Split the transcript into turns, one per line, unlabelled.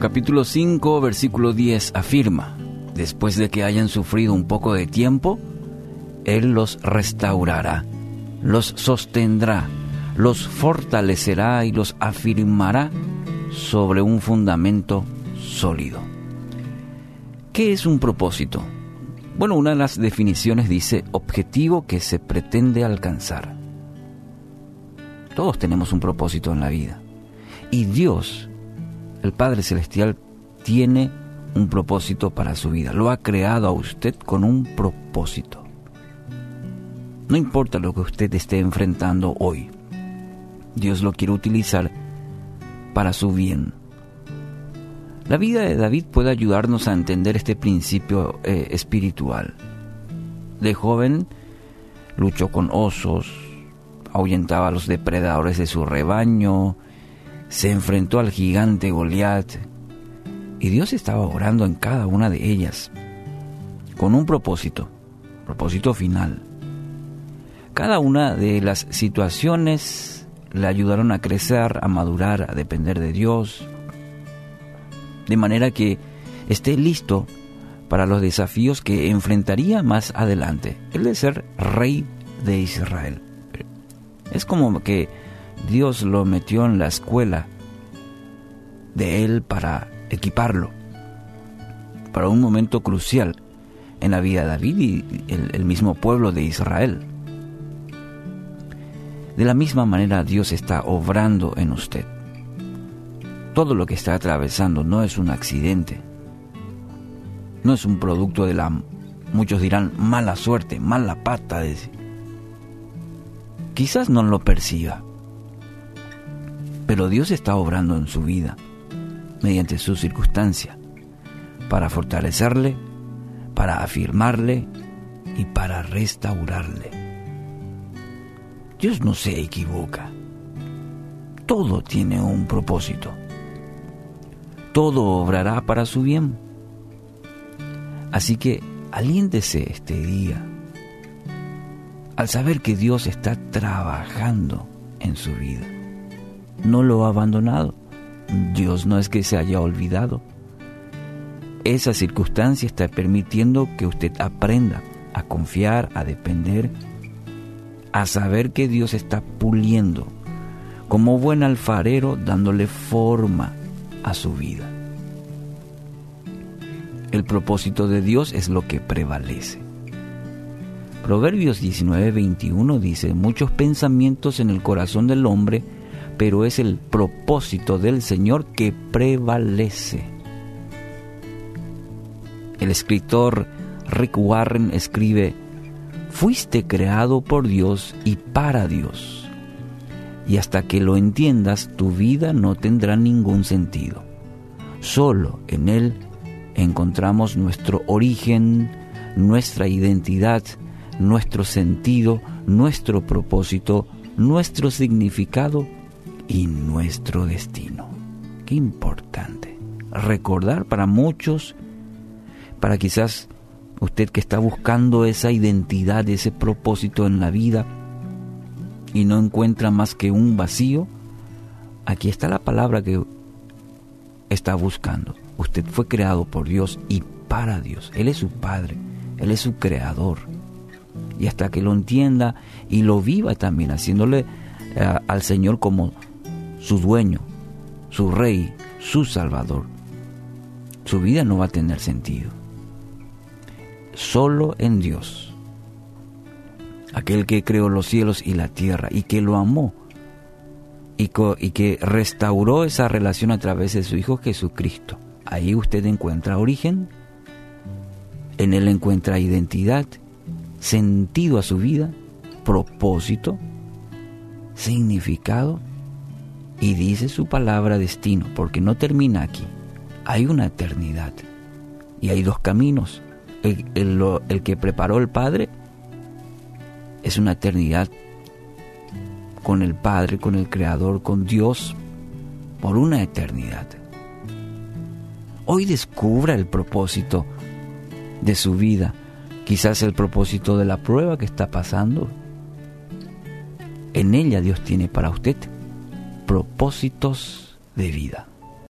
capítulo 5, versículo 10 afirma, después de que hayan sufrido un poco de tiempo, Él los restaurará, los sostendrá, los fortalecerá y los afirmará sobre un fundamento sólido. ¿Qué es un propósito? Bueno, una de las definiciones dice objetivo que se pretende alcanzar. Todos tenemos un propósito en la vida. Y Dios, el Padre Celestial, tiene un propósito para su vida. Lo ha creado a usted con un propósito. No importa lo que usted esté enfrentando hoy. Dios lo quiere utilizar para su bien. La vida de David puede ayudarnos a entender este principio eh, espiritual. De joven luchó con osos, ahuyentaba a los depredadores de su rebaño, se enfrentó al gigante Goliat, y Dios estaba orando en cada una de ellas, con un propósito, propósito final. Cada una de las situaciones le ayudaron a crecer, a madurar, a depender de Dios, de manera que esté listo para los desafíos que enfrentaría más adelante, el de ser rey de Israel. Es como que Dios lo metió en la escuela de él para equiparlo para un momento crucial en la vida de David y el, mismo pueblo de Israel. De la misma manera Dios está obrando en usted todo lo que está atravesando no es un accidente, no es un producto de la, muchos dirán, mala suerte, mala pata. Quizás no lo perciba, pero Dios está obrando en su vida, mediante su circunstancia, para fortalecerle, para afirmarle y para restaurarle. Dios no se equivoca. Todo tiene un propósito todo obrará para su bien. Así que aliéntese este día al saber que Dios está trabajando en su vida. No lo ha abandonado. Dios no es que se haya olvidado. Esa circunstancia está permitiendo que usted aprenda a confiar, a depender, a saber que Dios está puliendo, como buen alfarero dándole forma a su vida. El propósito de Dios es lo que prevalece. Proverbios 19:21 dice, muchos pensamientos en el corazón del hombre, pero es el propósito del Señor que prevalece. El escritor Rick Warren escribe, fuiste creado por Dios y para Dios y hasta que lo entiendas tu vida no tendrá ningún sentido. Solo en Él encontramos nuestro origen, nuestra identidad, nuestro sentido, nuestro propósito, nuestro significado y nuestro destino. Qué importante. Recordar para muchos, para quizás usted que está buscando esa identidad, ese propósito en la vida, y no encuentra más que un vacío, aquí está la palabra que está buscando. Usted fue creado por Dios y para Dios. Él es su Padre, Él es su creador. Y hasta que lo entienda y lo viva también, haciéndole eh, al Señor como su dueño, su rey, su salvador, su vida no va a tener sentido. Solo en Dios aquel que creó los cielos y la tierra y que lo amó y, que restauró esa relación a través de su Hijo Jesucristo. Ahí usted encuentra origen, en él encuentra identidad, sentido a su vida, propósito, significado y dice su palabra destino, porque no termina aquí. Hay una eternidad y hay dos caminos. El, el que preparó el Padre es una eternidad con el Padre, con el Creador, con Dios, por una eternidad. Hoy descubra el propósito de su vida, quizás el propósito de la prueba que está pasando. En ella Dios tiene para usted propósitos de vida.